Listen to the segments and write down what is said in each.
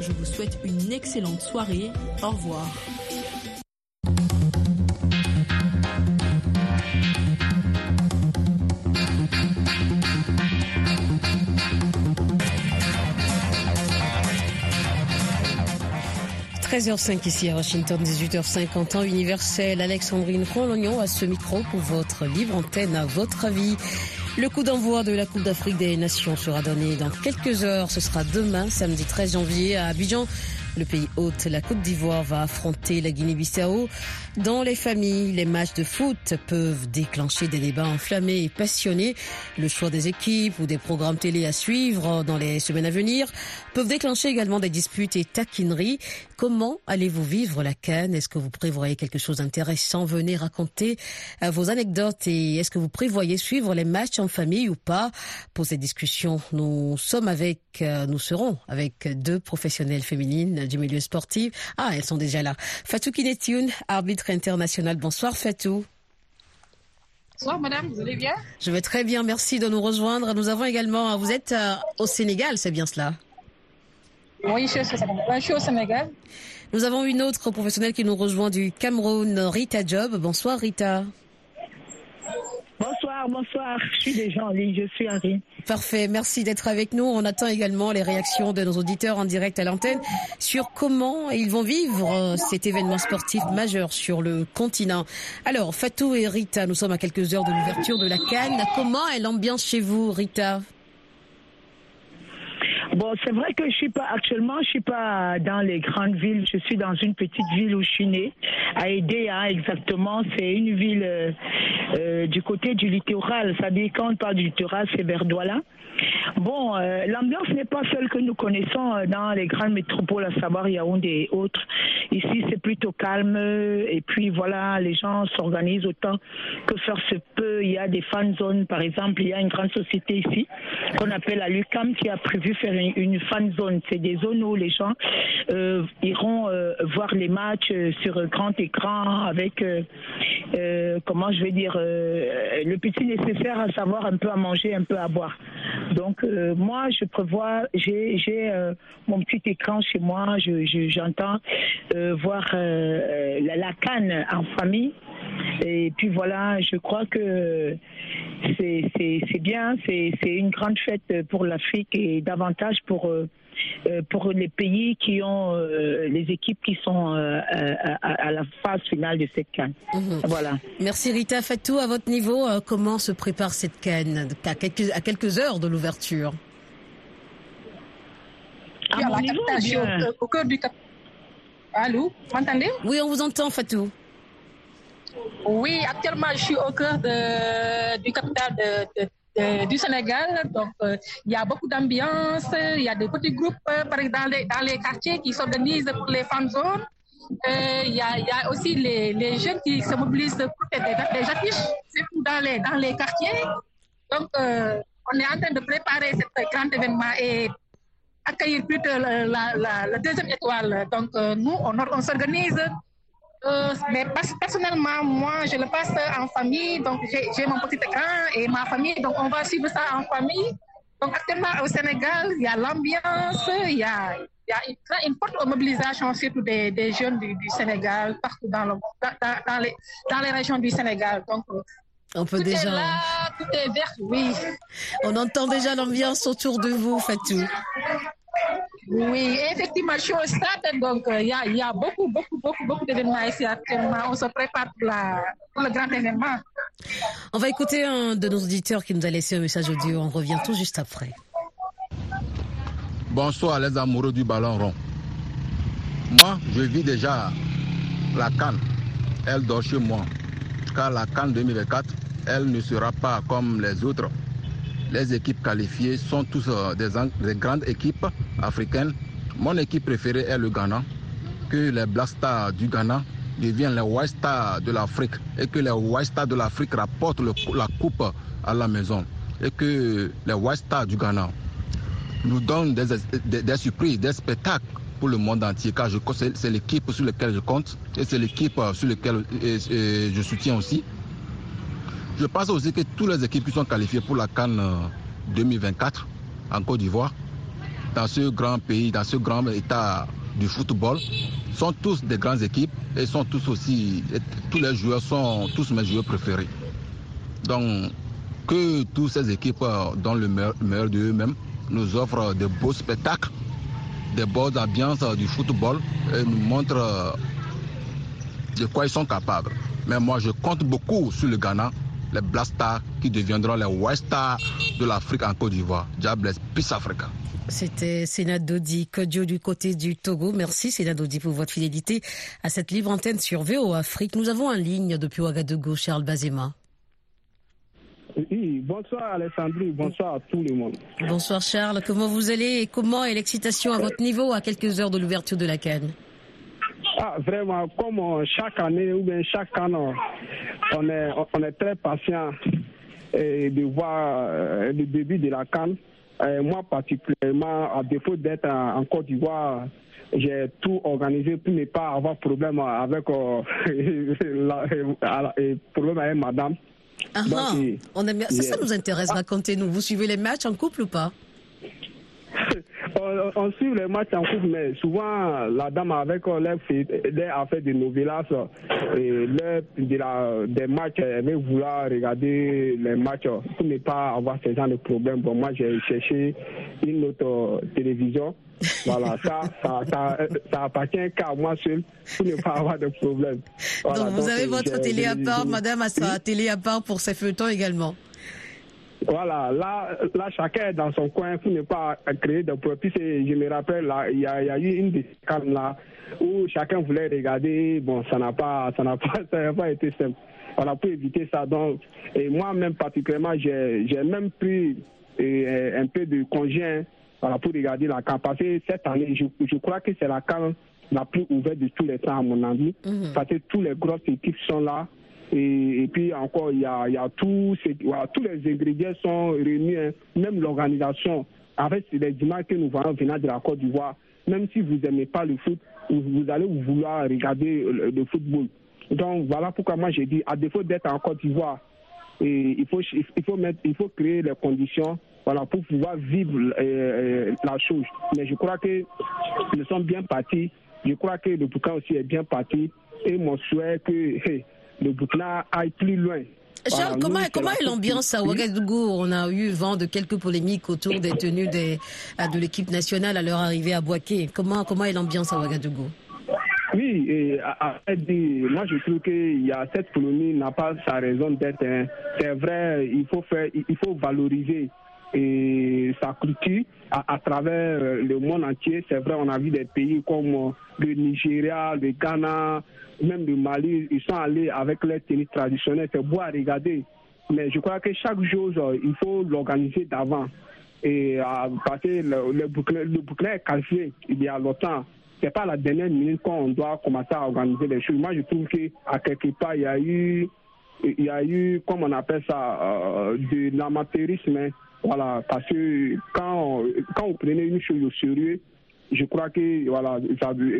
Je vous souhaite une excellente soirée. Au revoir. – 13h05 ici à Washington, 18h50 en universel. Alexandrine Rolognon à ce micro pour votre livre antenne à votre avis. Le coup d'envoi de la Coupe d'Afrique des Nations sera donné dans quelques heures. Ce sera demain, samedi 13 janvier, à Abidjan. Le pays hôte, la Côte d'Ivoire, va affronter la Guinée-Bissau. Dans les familles, les matchs de foot peuvent déclencher des débats enflammés et passionnés. Le choix des équipes ou des programmes télé à suivre dans les semaines à venir peuvent déclencher également des disputes et taquineries. Comment allez-vous vivre la canne? Est-ce que vous prévoyez quelque chose d'intéressant? Venez raconter euh, vos anecdotes et est-ce que vous prévoyez suivre les matchs en famille ou pas? Pour cette discussion, nous sommes avec, euh, nous serons avec deux professionnelles féminines du milieu sportif. Ah, elles sont déjà là. Fatou Kinetioun, arbitre international. Bonsoir Fatou. Bonsoir madame, vous allez bien? Je vais très bien, merci de nous rejoindre. Nous avons également, vous êtes euh, au Sénégal, c'est bien cela? Oui, je suis au Sénégal. Nous avons une autre professionnelle qui nous rejoint du Cameroun, Rita Job. Bonsoir Rita. Bonsoir, bonsoir. Je suis déjà en ligne, je suis Henri. Parfait, merci d'être avec nous. On attend également les réactions de nos auditeurs en direct à l'antenne sur comment ils vont vivre euh, cet événement sportif majeur sur le continent. Alors, Fatou et Rita, nous sommes à quelques heures de l'ouverture de la Cannes. Comment est l'ambiance chez vous, Rita? Bon, c'est vrai que je suis pas actuellement, je suis pas dans les grandes villes. Je suis dans une petite ville où je suis née, à Edea exactement. C'est une ville euh, euh, du côté du littoral. Ça dit quand on parle du littoral, c'est vers Douala. Bon, euh, l'ambiance n'est pas celle que nous connaissons dans les grandes métropoles, à savoir Yaoundé et autres. Ici, c'est plutôt calme. Et puis voilà, les gens s'organisent autant que faire se peut. Il y a des fan zones, par exemple. Il y a une grande société ici qu'on appelle la Lucam qui a prévu faire une, fan zone. C'est des zones où les gens euh, iront euh, voir les matchs euh, sur grand écran avec, comment je vais dire, le petit nécessaire à savoir un peu à manger, un peu à boire. Donc moi, je prévois, j'ai mon petit écran chez moi, j'entends voir la, la canne en famille. Et puis voilà, je crois que c'est bien, c'est une grande fête pour l'Afrique et davantage pour euh, euh, pour les pays qui ont euh, les équipes qui sont à, la phase finale de cette canne. Mhm. Voilà. Merci Rita Fatou. À votre niveau, comment se prépare cette canne? À quelques, à quelques heures de l'ouverture À mon niveau, au, cœur du Allô, vous m'entendez? Oui, on vous entend, Fatou. Oui, actuellement, je suis au cœur de, du capital de, du Sénégal. Donc, euh, il y a beaucoup d'ambiance. Il y a des petits groupes, euh, dans les, quartiers qui s'organisent pour les fan zones. Euh, il y, a, aussi les, jeunes qui se mobilisent pour des, des affiches dans les, quartiers. Donc, on est en train de préparer ce grand événement et accueillir la, la, deuxième étoile. Donc, nous, on, on s'organise euh, mais personnellement, moi, je le passe en famille. Donc, j'ai mon petit écran et ma famille. Donc, on va suivre ça en famille. Donc, actuellement, au Sénégal, il y a l'ambiance, il y a, il y a une, forte mobilisation, surtout des, des jeunes du, Sénégal, partout dans, le, dans, les, dans les régions du Sénégal. Donc, on peut tout déjà. Est là, tout est vert, oui. On entend déjà l'ambiance autour de vous, Fatou. Oui, effectivement, je suis au stade, donc il y, a, y, a, beaucoup, beaucoup, beaucoup, beaucoup d'événements ici actuellement. On se prépare pour, la, pour, le grand événement. On va écouter un de nos auditeurs qui nous a laissé un message audio. On revient tout juste après. Bonsoir les amoureux du ballon rond. Moi, je vis déjà la canne. Elle dort chez moi. Car la canne 2024, elle ne sera pas comme les autres les équipes qualifiées sont tous euh, des, grandes équipes africaines. Mon équipe préférée est le Ghana, que les Black Stars du Ghana deviennent les White Stars de l'Afrique et que les White Stars de l'Afrique rapportent la coupe à la maison et que les White Stars du Ghana nous donnent des, surprises, des spectacles pour le monde entier, car c'est l'équipe sur laquelle je compte et c'est l'équipe sur laquelle je soutiens aussi. Je pense aussi que toutes les équipes qui sont qualifiées pour la Cannes 2024 euh, en Côte d'Ivoire dans ce grand pays, dans ce grand état du football, sont tous des grandes équipes et sont tous aussi, tous les joueurs sont tous mes joueurs préférés. Donc, que toutes ces équipes euh, donnent le meilleur, d'eux-mêmes, nous offrent de beaux spectacles, des bonnes ambiances du football et nous montrent euh, de quoi ils sont capables. Mais moi, je compte beaucoup sur le Ghana, les Blastars qui deviendront les Stars de l'Afrique en Côte d'Ivoire. Diable, Peace Africa. C'était Sénat Dodi Kodjo du côté du Togo. Merci Sénat Dodi pour votre fidélité à cette libre antenne sur VO Afrique. Nous avons en ligne depuis Ouagadougou Charles Bazema. Oui, bonsoir Alessandrie, bonsoir à tout le monde. Bonsoir Charles, comment vous allez et comment est l'excitation à votre niveau à quelques heures de l'ouverture de la canne ah, vraiment, comme euh, chaque année ou bien chaque an, on est, on est très patient de voir euh, le début de la canne. moi, particulièrement, à défaut d'être en, Côte d'Ivoire, j'ai tout organisé pour ne pas avoir problème avec, euh, problème avec madame. Ah, ah. on aime Ça, ça nous intéresse. Racontez-nous. Vous suivez les matchs en couple ou pas? On, suit les matchs en couple, mais souvent la dame avec les affaires de novelas et de la, des matchs, elle veut vouloir regarder les matchs pour ne pas avoir ce genre de problème. Bon, moi j'ai cherché une autre télévision. Voilà, ça, ça, ça, appartient qu'à moi seul pour ne pas avoir de problème. donc vous avez votre télé à part, madame a sa télé à part pour ses feuilletons également. Voilà, là, là, chacun est dans son coin pour ne pas créer de problèmes. je me rappelle, il y, a eu une discussion là où chacun voulait regarder. Bon, ça n'a pas, ça n'a pas, ça n'a pas été simple. Voilà, pour éviter ça. Donc, et moi-même particulièrement, j'ai, j'ai même pris un peu de congé hein, voilà, pour regarder la camp. Parce que cette année, je, je crois que c'est la camp la plus ouverte de tous les temps, à mon avis. Mhm. Parce que tous les grosses équipes sont là. Et, puis encore, il y a, tous, les ingrédients sont réunis, hein. même l'organisation. Avec les images que nous voyons venant de la Côte d'Ivoire, même si vous n'aimez pas le foot, vous, allez vouloir regarder le, football. Donc voilà pourquoi moi j'ai dit, à défaut d'être en Côte d'Ivoire, il faut, créer les conditions pour pouvoir vivre euh, euh, la chose. Mais je crois que nous sommes bien partis. Je crois que le Boucan aussi est bien parti. Et mon souhait que le Burkina aille plus loin. Charles, comment, comment est l'ambiance à Ouagadougou? On a eu vent de quelques polémiques autour des tenues des, de l'équipe nationale à leur arrivée à Boaké. Comment, comment est l'ambiance à Ouagadougou? Oui, et moi je trouve que y a, cette polémique n'a pas sa raison d'être. Hein. C'est vrai, il faut faire, il faut valoriser et sa culture à, travers euh, le monde entier. C'est vrai, on a vu des pays comme euh, le Nigeria, le Ghana, même le Mali, ils sont allés avec les tennis traditionnels. C'est beau à regarder. Mais je crois que chaque chose, euh, il faut l'organiser d'avant. Et parce que le, le, bouclier, est qualifié il y a longtemps. C'est pas la dernière minute qu'on doit commencer à organiser les choses. Moi, je trouve qu'à quelque part, il y a eu, il y a eu, comme on appelle ça, de l'amateurisme. Voilà, parce que quand, quand vous prenez une chose au sérieux, je crois que voilà,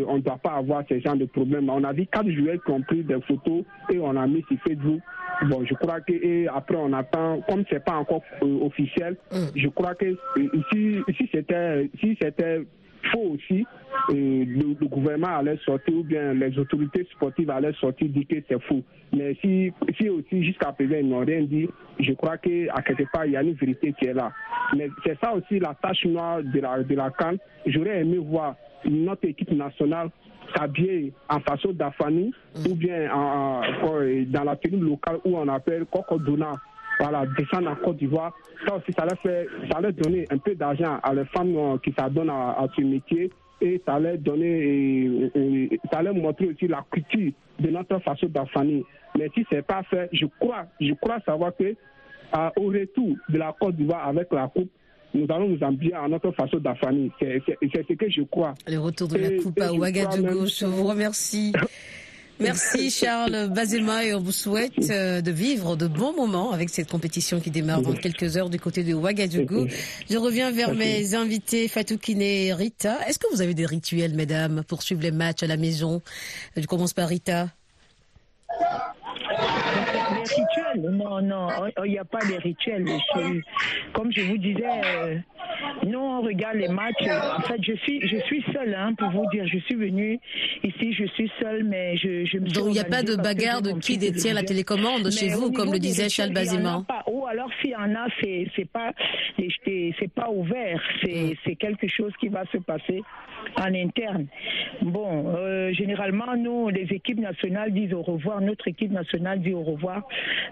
on ne doit pas avoir ce genre de problème. On a vu quatre joueurs qui ont pris des photos et on a mis sur Facebook. Bon, je crois que et après on attend, comme c'est pas encore euh, officiel, mm. je crois que euh, si, c'était si c'était faux aussi, euh, le, gouvernement allait sortir ou bien les autorités sportives allaient sortir dire que c'est faux. Mais si, si aussi jusqu'à présent ils n'ont rien dit, je crois qu'à quelque part il y a une vérité qui est là. Mais c'est ça aussi la tâche noire de la, de la Cannes. J'aurais aimé voir notre équipe nationale s'habiller en façon d'Afani mm. ou bien en, dans la tenue locale où on appelle Kokodona voilà, descendre en Côte d'Ivoire. Ça aussi, ça allait, faire, ça allait donner un peu d'argent à les femmes euh, qui s'adonnent à, à, ce métier et ça allait donner, ça allait montrer aussi la culture de notre façon d'affaner. Mais si ce n'est pas fait, je crois, je crois savoir que au retour de la Côte d'Ivoire avec la Coupe, nous allons nous embrouiller à notre façon d'affaner. C'est ce que je crois. Le retour de la Coupe à Ouagadougou, je vous remercie. Merci Charles Bazema et on vous souhaite euh, de vivre de bons moments avec cette compétition qui démarre dans quelques heures du côté de Ouagadougou. Je reviens vers mes invités Fatoukine et Rita. Est-ce que vous avez des rituels, mesdames, pour suivre les matchs à la maison? Je commence par Rita. Rituels, non, non, il n'y a pas de rituels. comme je vous disais, euh, nous, on regarde les matchs. En fait, je suis, je suis seule, hein, pour vous dire. Je suis venue ici, je suis seule, mais je, je me Donc, il n'y a pas de bagarre de qui détient la télécommande chez vous, comme le disait Charles Baziment Ou alors, s'il y en a, c'est pas, c'est pas ouvert. Mm. C'est quelque chose qui va se passer en interne. Bon, euh, généralement, nous, les équipes nationales disent au revoir. Notre équipe nationale dit au revoir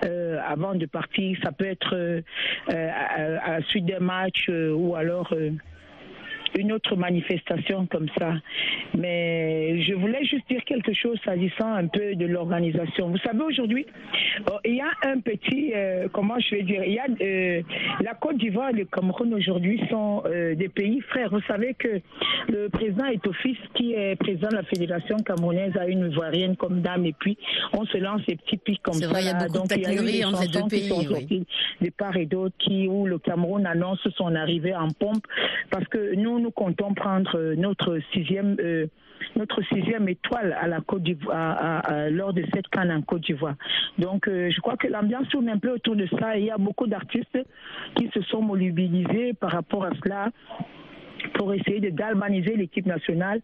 euh, avant de partir. Ça peut être euh, à, la suite d'un match ou alors une autre manifestation comme ça. Mais je voulais juste dire quelque chose s'agissant un peu de l'organisation. Vous savez, aujourd'hui, oh, il y a un petit, euh, comment je vais dire, il y a euh, la Côte d'Ivoire et le Cameroun aujourd'hui sont euh, des pays frères. Vous savez que le président Etofis, qui est président de la Fédération camerounaise, a une Ivoirienne comme dame, et puis on se lance des petits pics comme ça. Vrai, il y a beaucoup Donc, il y a eu des entre les deux pays, de part et d'autre, qui où le Cameroun annonce son arrivée en pompe, parce que nous nous comptons prendre euh, notre sixième euh, notre sixième étoile à la Côte d'Ivoire lors de cette canne en Côte d'Ivoire. Donc euh, je crois que l'ambiance tourne un peu autour de ça. il y a beaucoup d'artistes qui se sont mobilisés par rapport à cela pour essayer de galvaniser l'équipe nationale.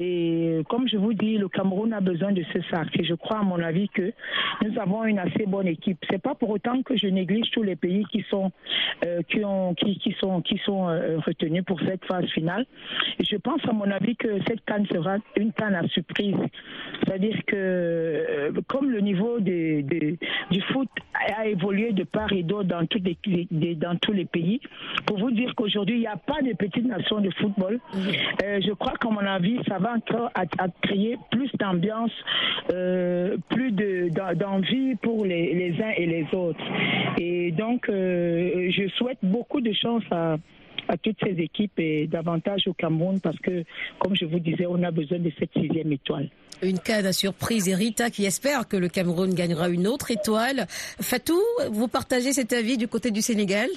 Et comme je vous dis, le Cameroun a besoin de ce sac. Et je crois, à mon avis, que nous avons une assez bonne équipe. C'est pas pour autant que je néglige tous les pays qui sont euh, qui ont qui, sont qui sont euh, retenus pour cette phase finale. Et je pense, à mon avis, que cette canne sera une canne à surprise. C'est-à-dire que euh, comme le niveau de, du foot a évolué de part et d'autre dans, dans tous les pays, pour vous dire qu'aujourd'hui, il n'y a pas de petites nations de football. Euh, je crois qu'à mon avis, ça va encore à, créer plus d'ambiance, euh, plus d'envie pour les, uns et les autres. Et donc, euh, je souhaite beaucoup de chance à, à toutes ces équipes et davantage au Cameroun parce que, comme je vous disais, on a besoin de cette sixième étoile. Une cas de surprise et Rita qui espère que le Cameroun gagnera une autre étoile. Fatou, vous partagez cet avis du côté du Sénégal?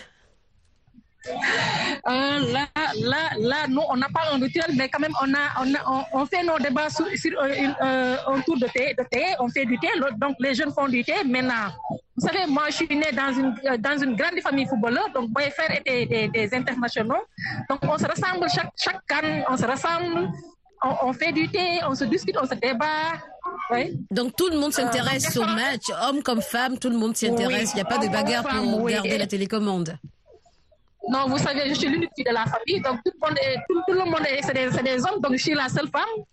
Euh, là, là, là, nous, on n'a pas un rituel, mais quand même, on, a, on, a, on, fait nos débats sur, sur euh, euh, un tour de thé, de thé, on fait du thé, donc les jeunes font du thé. Maintenant, vous savez, moi, je suis né dans une, dans une grande famille footballeur, donc mes frères étaient des, des, internationaux. Donc, on se ressemble chaque, chaque canne, on se ressemble, on, on, fait du thé, on se discute, on se débat. Oui. Donc tout le monde s'intéresse au match, hommes comme femmes, tout le monde s'y intéresse. Il n'y a pas de bagarre pour garder la télécommande. Non, vous savez, je suis l'unique fille de la famille, donc tout le monde, est, tout, le monde c'est des, hommes, donc je suis la seule femme.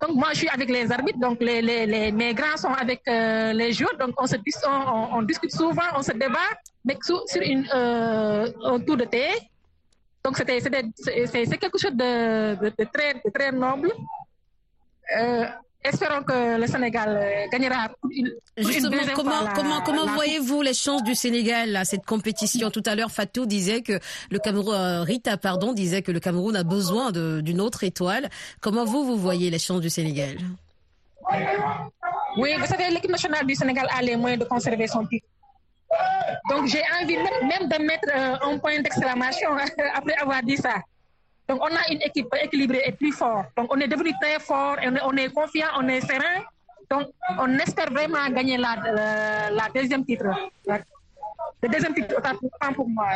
Donc moi, je suis avec les arbitres, donc les, les, les mes grands sont avec euh, les joueurs, donc on, se, discute souvent, on se débat, mais sur, une, euh, un tour de thé. Donc c'est quelque chose de, très, très noble. Euh, espérons que le Sénégal euh, gagnera une, Justement, comment, comment, comment voyez-vous les chances du Sénégal à cette compétition? Tout à l'heure, Fatou disait que le Cameroun, euh, Rita, pardon, disait que le Cameroun a besoin d'une autre étoile. Comment vous, vous voyez les chances du Sénégal? Oui, vous savez, l'équipe nationale du Sénégal a les moyens de conserver son titre. Donc j'ai envie même de mettre euh, un point d'exclamation après avoir dit ça. Donc, on a une équipe équilibrée et plus forte. Donc, on est devenu très fort, on est, on est confiant, on est serein. Donc, on espère vraiment gagner la, la deuxième titre. La, le deuxième titre, autant pour moi.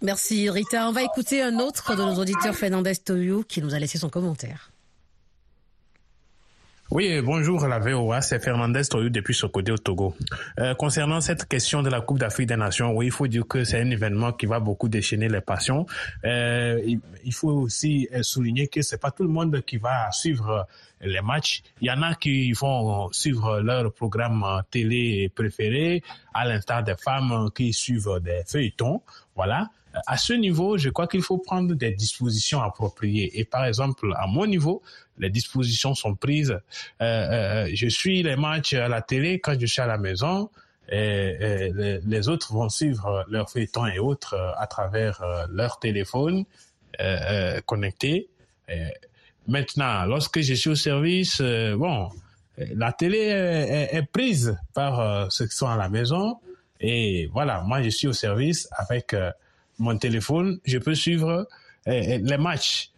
Merci Rita. On va écouter un autre de nos auditeurs, Fernandez Toyo, qui nous a laissé son commentaire. Oui, bonjour la VOA, c'est Fernandez Toyou depuis ce au Togo. Euh, concernant cette question de la Coupe d'Afrique des Nations, oui, il faut dire que c'est un événement qui va beaucoup déchaîner les passions. Euh, il, faut aussi euh, souligner que c'est pas tout le monde qui va suivre les matchs. Il y en a qui vont suivre leur programme télé préféré, à l'instar des femmes qui suivent des feuilletons. Voilà à ce niveau, je crois qu'il faut prendre des dispositions appropriées. Et par exemple, à mon niveau, les dispositions sont prises. Euh, euh, je suis les matchs à la télé quand je suis à la maison. Les, autres vont suivre leurs feuilletons et autres euh, à travers leur téléphone connecté. maintenant, lorsque je suis au service, bon, la télé est prise par ceux qui sont à la maison. Et voilà, moi je suis au service avec mon téléphone, je peux suivre les matchs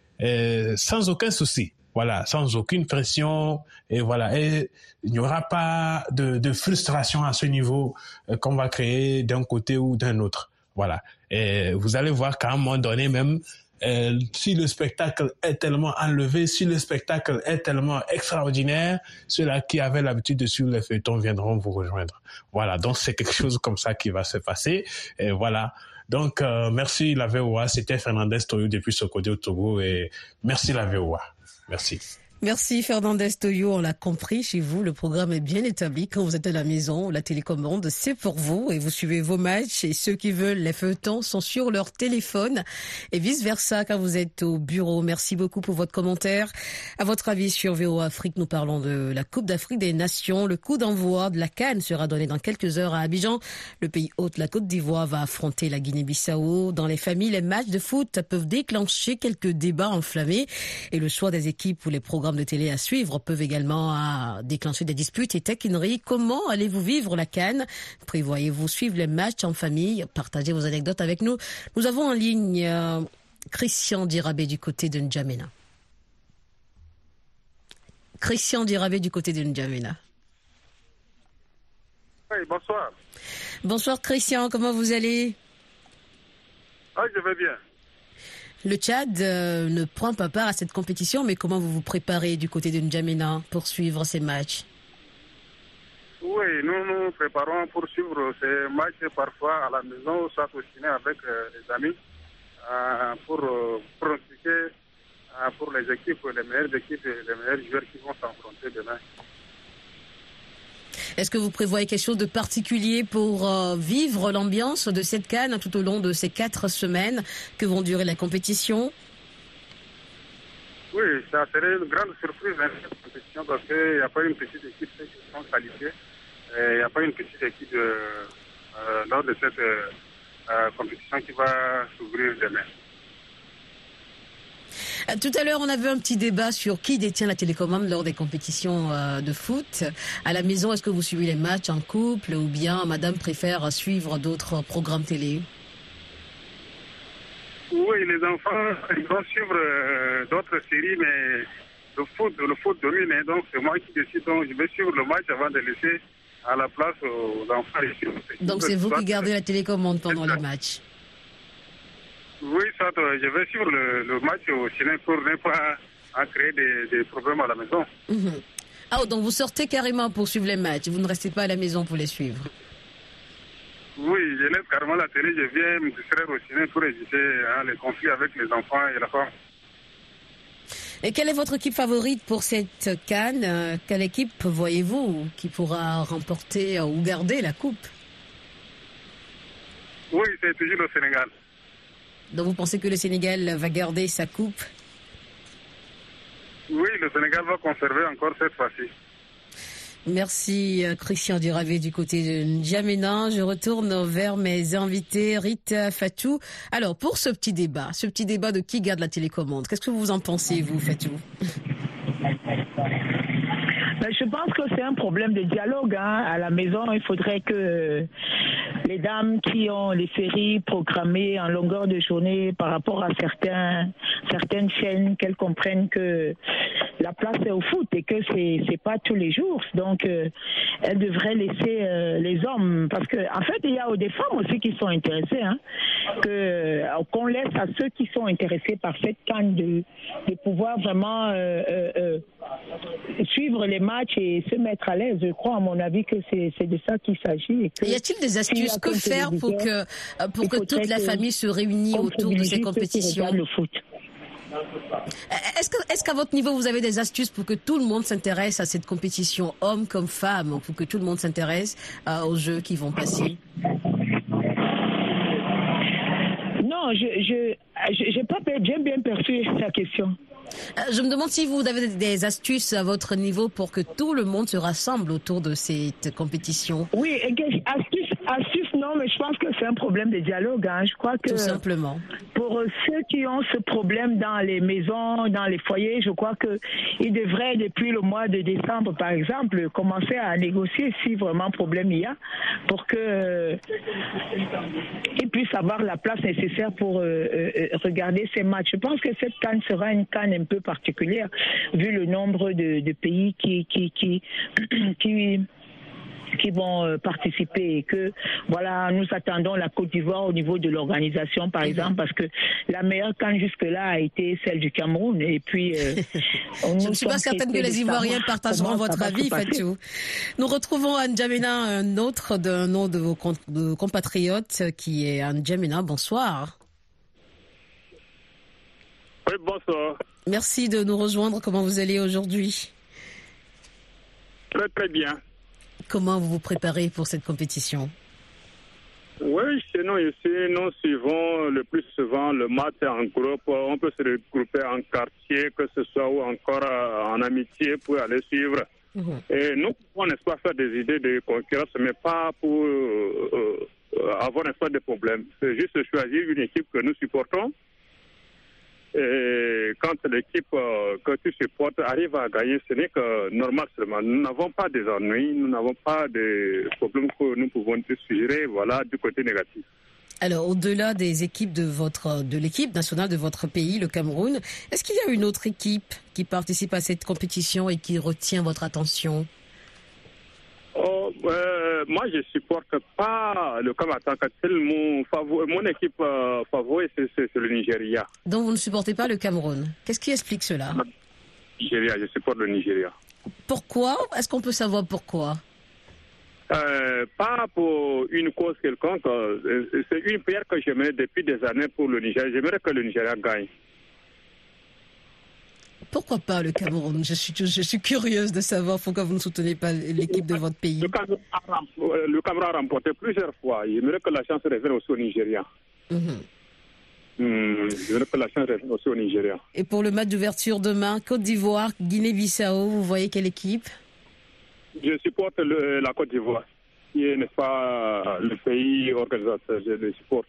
sans aucun souci. voilà, sans aucune pression, et voilà, et il n'y aura pas de, frustration à ce niveau euh, qu'on va créer d'un côté ou d'un autre, voilà. Et vous allez voir qu'à un moment donné même, euh, si le spectacle est tellement enlevé, si le spectacle est tellement extraordinaire, ceux-là qui avaient l'habitude de suivre les feuilletons viendront vous rejoindre. Voilà, donc c'est quelque chose comme ça qui va se passer. Et voilà. Donc, euh, merci la VOA. C'était Fernandez Toyo depuis côté au Togo. Et merci la VOA. Merci. Merci Fernandez Toyo, on l'a compris chez vous, le programme est bien établi quand vous êtes à la maison, la télécommande c'est pour vous et vous suivez vos matchs et ceux qui veulent les feuilletons sont sur leur téléphone et vice versa quand vous êtes au bureau. Merci beaucoup pour votre commentaire. À votre avis sur VO Afrique, nous parlons de la Coupe d'Afrique des Nations. Le coup d'envoi de la Cannes sera donné dans quelques heures à Abidjan. Le pays hôte, la Côte d'Ivoire, va affronter la Guinée-Bissau. Dans les familles, les matchs de foot peuvent déclencher quelques débats enflammés et le choix des équipes ou les programmes de télé à suivre peuvent également euh, déclencher des disputes et taquineries. Comment allez-vous vivre la canne Prévoyez-vous suivre les matchs en famille? Partagez vos anecdotes avec nous. Nous avons en ligne euh, Christian Dirabé du côté de N'Djamena. Christian Dirabé du côté de N'Djamena. Oui, bonsoir. Bonsoir Christian, comment vous allez? Ah, je vais bien. Le Tchad euh, ne prend pas part à cette compétition, mais comment vous vous préparez du côté de N'Djamena pour suivre ces matchs? Oui, nous nous préparons pour suivre ces matchs parfois à la maison, soit au avec euh, les amis, euh, pour pronostiquer pour les équipes, les meilleures équipes et les meilleurs joueurs qui vont s'affronter demain. Est-ce que vous prévoyez quelque chose de particulier pour euh, vivre l'ambiance de cette canne tout au long de ces quatre semaines que vont durer la compétition? Oui, ça serait une grande surprise hein, cette compétition parce qu'il n'y a pas une petite équipe qui sont qualifiées. Il n'y a pas une petite équipe euh, euh, lors de cette compétition qui va s'ouvrir demain. Euh, tout à l'heure, on avait un petit débat sur qui détient la télécommande lors des compétitions euh, de foot. À la maison, est-ce que vous suivez les matchs en couple ou bien madame préfère suivre d'autres programmes télé? Oui, les enfants, ils vont suivre euh, d'autres séries, mais le foot, le foot domine. Donc, c'est moi qui décide. Donc, je vais suivre le match avant de laisser à la place aux enfants. Donc, c'est vous qui gardez la télécommande pendant les matchs oui, ça, je vais suivre le, match au cinéma pour ne pas créer des, problèmes à la maison. Mhm. Ah, donc vous sortez carrément pour suivre les matchs, vous ne restez pas à la maison pour les suivre Oui, je laisse carrément la télé, je viens me distraire au cinéma pour éviter hein, les conflits avec les enfants et la femme. Et quelle est votre équipe favorite pour cette canne? Euh, Quelle équipe voyez-vous qui pourra remporter ou garder la coupe? Oui, c'est toujours le Sénégal. Donc vous pensez que le Sénégal va garder sa coupe? Oui, le Sénégal va conserver encore cette fois-ci. Merci euh, Christian Duravé du côté de N'Djamena. Je retourne vers mes invités, Rita Fatou. Alors pour ce petit débat, ce petit débat de qui garde la télécommande, qu'est-ce que vous en pensez vous Fatou? Ben, je pense que c'est un problème de dialogue. Hein. À la maison, il faudrait que les dames qui ont les séries programmées en longueur de journée par rapport à certains, certaines chaînes, qu'elles comprennent que la place est au foot et que c'est c'est pas tous les jours. Donc, euh, elles devraient laisser euh, les hommes, parce que en fait, il y a des femmes aussi qui sont intéressées, hein, que euh, qu'on laisse à ceux qui sont intéressés par cette canne de, de pouvoir vraiment suivre les matchs et se mettre à l'aise. Je crois, à mon avis, que c'est de ça qu'il s'agit. Y a-t-il des astuces que faire pour que pour que toute la famille se réunisse autour de ces compétitions est-ce qu'à votre niveau, vous avez des astuces pour que tout le monde s'intéresse à cette compétition, hommes comme femmes, pour que tout le monde s'intéresse euh, aux jeux qui vont passer? Non, je, j'ai pas bien perçu sa question. Euh, je me demande si vous avez des astuces à votre niveau pour que tout le monde se rassemble autour de cette compétition. Oui, astuces, astuces Non, mais je pense que c'est un problème de dialogue. Hein. Je crois que. Tout simplement. Pour ceux qui ont ce problème dans les maisons, dans les foyers, je crois qu'ils devraient, depuis le mois de décembre, par exemple, commencer à négocier si vraiment problème il y a, pour que ils puissent avoir la place nécessaire pour euh, euh, regarder ces matchs. Je pense que cette canne sera une canne un peu particulière, vu le nombre de, de pays qui, qui, qui, qui qui vont euh, participer et que voilà nous attendons la Côte d'Ivoire au niveau de l'organisation par exemple parce que la meilleure canne jusque là a été celle du Cameroun et puis euh, je ne suis pas certaine que les Ivoiriens partageront votre avis Fatou. Nous retrouvons Anjamina un autre d'un nom de vos compatriotes qui est Anjamina bonsoir. Oui bonsoir. Merci de nous rejoindre comment vous allez aujourd'hui? Très très bien. Comment vous vous préparez pour cette compétition? Oui, chez nous ici, nous suivons le plus souvent le match en groupe. On peut se regrouper en quartier, que ce soit ou encore euh, en amitié pour aller suivre. Mhm. Et nous pouvons, n'est-ce pas, faire des idées de concurrence, mais pas pour euh, euh, avoir, n'est-ce pas, des problèmes. C'est juste choisir une équipe que nous supportons et quand l'équipe euh, que tu supportes arrive à gagner, ce n'est que normal seulement. Nous n'avons pas des ennuis, nous n'avons pas de problèmes que nous pouvons suggérer, voilà, du côté négatif. Alors, au-delà des équipes de votre, de l'équipe nationale de votre pays, le Cameroun, est-ce qu'il y a une autre équipe qui participe à cette compétition et qui retient votre attention? Oh, euh, moi, je supporte pas le Cameroun. Mon, mon équipe euh, favorite, c'est le Nigeria. Donc, vous ne supportez pas le Cameroun. Qu'est-ce qui explique cela? Nigeria, je supporte le Nigeria. Pourquoi? Est-ce qu'on peut savoir pourquoi? Euh, pas pour une cause quelconque. Euh, c'est une prière que j'aimerais depuis des années pour le Nigeria. J'aimerais que le Nigeria gagne. Pourquoi pas le Cameroun je suis, je suis curieuse de savoir pourquoi vous ne soutenez pas l'équipe de votre pays. Le Cameroun, a, remporté plusieurs fois. Il aimerait que la chance revienne aussi au Nigeria. Mhm. Hmm, que la chance revienne aussi au Nigeria. Et pour le match d'ouverture demain, Côte d'Ivoire, Guinée-Bissau, vous voyez quelle équipe? Je supporte la Côte d'Ivoire, qui n'est pas le pays organisateur. Je le supporte.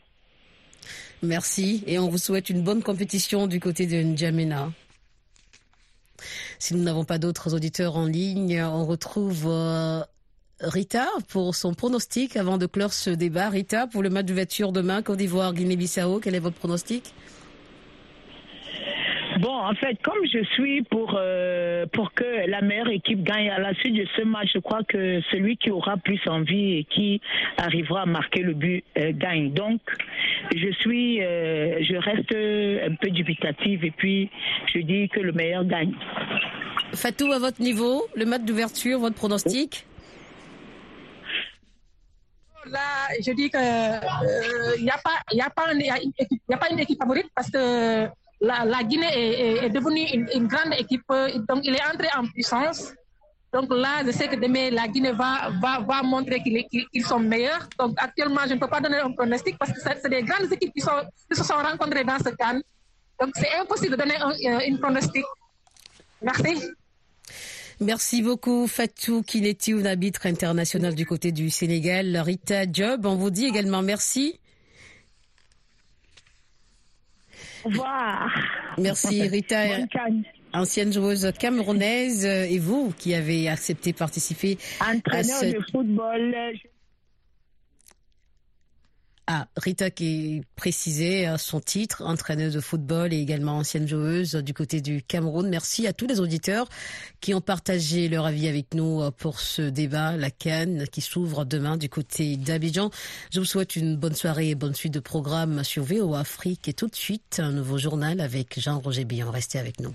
Merci et on vous souhaite une bonne compétition du côté de N'Djamena. Si nous n'avons pas d'autres auditeurs en ligne, on retrouve euh, Rita pour son pronostic avant de clore ce débat. Rita, pour le match d'ouverture demain, Côte d'Ivoire, Guinée-Bissau, quel est votre pronostic? Bon, en fait, comme je suis pour euh, pour que la meilleure équipe gagne à la suite de ce match, je crois que celui qui aura plus envie et qui arrivera à marquer le but euh, gagne. Donc, je suis, euh, je reste un peu dubitative et puis je dis que le meilleur gagne. Fatou, à votre niveau, le match d'ouverture, votre pronostic? Là, je dis que il n'y a pas, il a pas, a pas une équipe favorite parce que la, Guinée est, devenue une, grande équipe, donc il est entré en puissance. Donc là, je sais que demain, la Guinée va, va, montrer qu'ils sont meilleurs. Donc actuellement, je ne peux pas donner un pronostic parce que c'est des grandes équipes qui, se sont rencontrées dans ce camp. Donc c'est impossible de donner un, pronostic. Merci. Merci beaucoup Fatou Kineti, un arbitre international du côté du Sénégal. Rita Job, on vous dit également merci. Au revoir. Merci Rita. Ancienne joueuse camerounaise et vous qui avez accepté de participer Entraîneur à de football. Ah, Rita qui précisait euh, son titre, entraîneuse de football et également ancienne joueuse du côté du Cameroun. Merci à tous les auditeurs qui ont partagé leur avis avec nous euh, pour ce débat, la Cannes qui s'ouvre demain du côté d'Abidjan. Je vous souhaite une bonne soirée et bonne suite de programmes sur VO Afrique et tout de suite un nouveau journal avec Jean-Roger Billon. Restez avec nous.